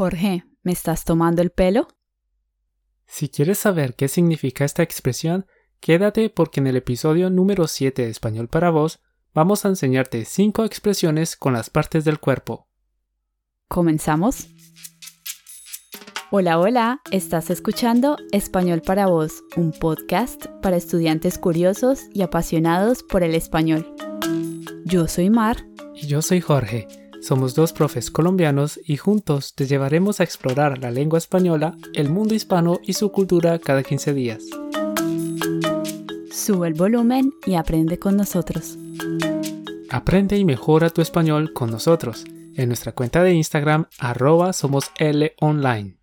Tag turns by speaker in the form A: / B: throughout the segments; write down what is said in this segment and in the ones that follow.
A: Jorge, ¿me estás tomando el pelo?
B: Si quieres saber qué significa esta expresión, quédate porque en el episodio número 7 de Español para Vos vamos a enseñarte 5 expresiones con las partes del cuerpo.
A: ¿Comenzamos? Hola, hola, estás escuchando Español para Vos, un podcast para estudiantes curiosos y apasionados por el español. Yo soy Mar.
B: Y yo soy Jorge. Somos dos profes colombianos y juntos te llevaremos a explorar la lengua española, el mundo hispano y su cultura cada 15 días.
A: Sube el volumen y aprende con nosotros.
B: Aprende y mejora tu español con nosotros en nuestra cuenta de Instagram arroba somos L online.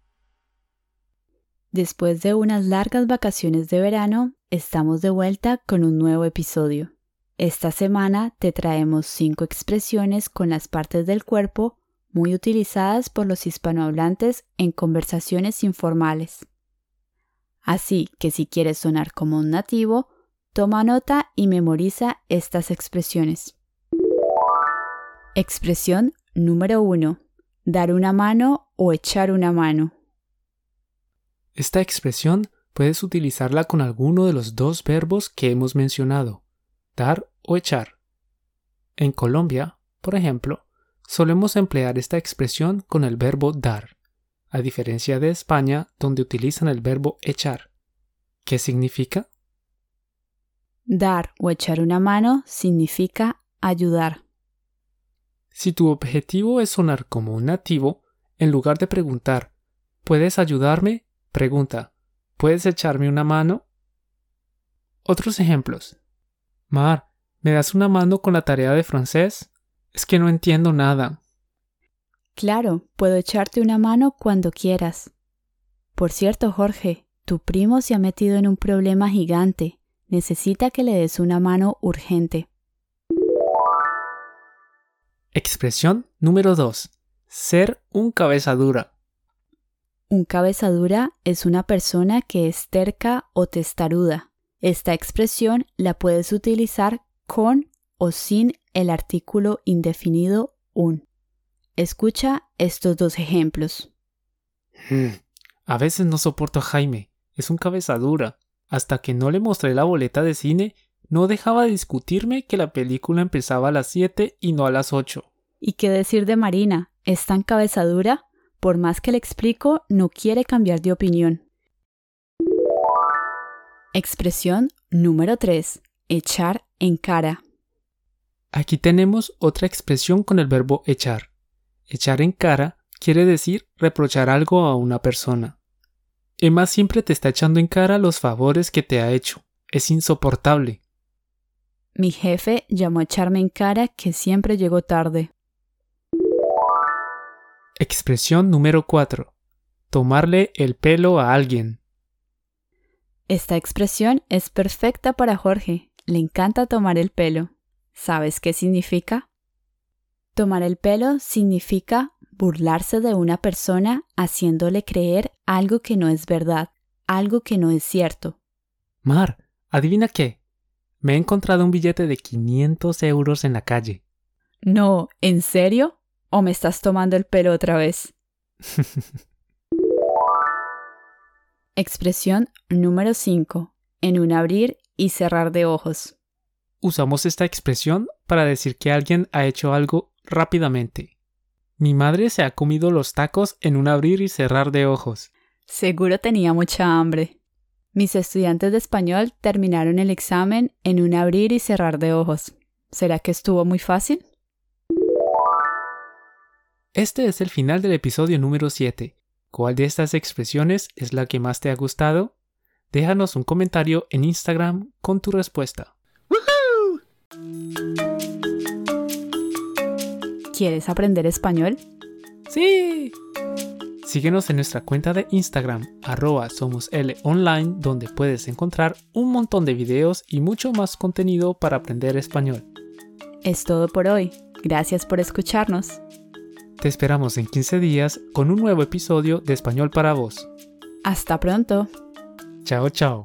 A: Después de unas largas vacaciones de verano, estamos de vuelta con un nuevo episodio. Esta semana te traemos cinco expresiones con las partes del cuerpo muy utilizadas por los hispanohablantes en conversaciones informales. Así que si quieres sonar como un nativo, toma nota y memoriza estas expresiones. Expresión número 1. Dar una mano o echar una mano.
B: Esta expresión puedes utilizarla con alguno de los dos verbos que hemos mencionado dar o echar. En Colombia, por ejemplo, solemos emplear esta expresión con el verbo dar, a diferencia de España, donde utilizan el verbo echar. ¿Qué significa?
A: Dar o echar una mano significa ayudar.
B: Si tu objetivo es sonar como un nativo, en lugar de preguntar ¿Puedes ayudarme? Pregunta ¿Puedes echarme una mano? Otros ejemplos. Mar, ¿me das una mano con la tarea de francés? Es que no entiendo nada.
A: Claro, puedo echarte una mano cuando quieras. Por cierto, Jorge, tu primo se ha metido en un problema gigante. Necesita que le des una mano urgente.
B: Expresión número 2. Ser un cabeza dura.
A: Un cabeza dura es una persona que es terca o testaruda. Esta expresión la puedes utilizar con o sin el artículo indefinido un. Escucha estos dos ejemplos.
B: Hmm, a veces no soporto a Jaime. Es un cabeza dura. Hasta que no le mostré la boleta de cine, no dejaba de discutirme que la película empezaba a las 7 y no a las 8.
A: ¿Y qué decir de Marina? ¿Es tan cabeza dura? Por más que le explico, no quiere cambiar de opinión. Expresión número 3. Echar en cara.
B: Aquí tenemos otra expresión con el verbo echar. Echar en cara quiere decir reprochar algo a una persona. Emma siempre te está echando en cara los favores que te ha hecho. Es insoportable.
A: Mi jefe llamó a echarme en cara que siempre llegó tarde.
B: Expresión número 4. Tomarle el pelo a alguien.
A: Esta expresión es perfecta para Jorge. Le encanta tomar el pelo. ¿Sabes qué significa? Tomar el pelo significa burlarse de una persona haciéndole creer algo que no es verdad, algo que no es cierto.
B: Mar, adivina qué. Me he encontrado un billete de 500 euros en la calle.
A: No, ¿en serio? ¿O me estás tomando el pelo otra vez? Expresión número 5. En un abrir y cerrar de ojos.
B: Usamos esta expresión para decir que alguien ha hecho algo rápidamente. Mi madre se ha comido los tacos en un abrir y cerrar de ojos.
A: Seguro tenía mucha hambre. Mis estudiantes de español terminaron el examen en un abrir y cerrar de ojos. ¿Será que estuvo muy fácil?
B: Este es el final del episodio número 7. ¿Cuál de estas expresiones es la que más te ha gustado? Déjanos un comentario en Instagram con tu respuesta.
A: ¿Quieres aprender español?
B: ¡Sí! Síguenos en nuestra cuenta de Instagram, arroba online, donde puedes encontrar un montón de videos y mucho más contenido para aprender español.
A: Es todo por hoy. Gracias por escucharnos.
B: Te esperamos en 15 días con un nuevo episodio de Español para vos.
A: Hasta pronto.
B: 脚脚。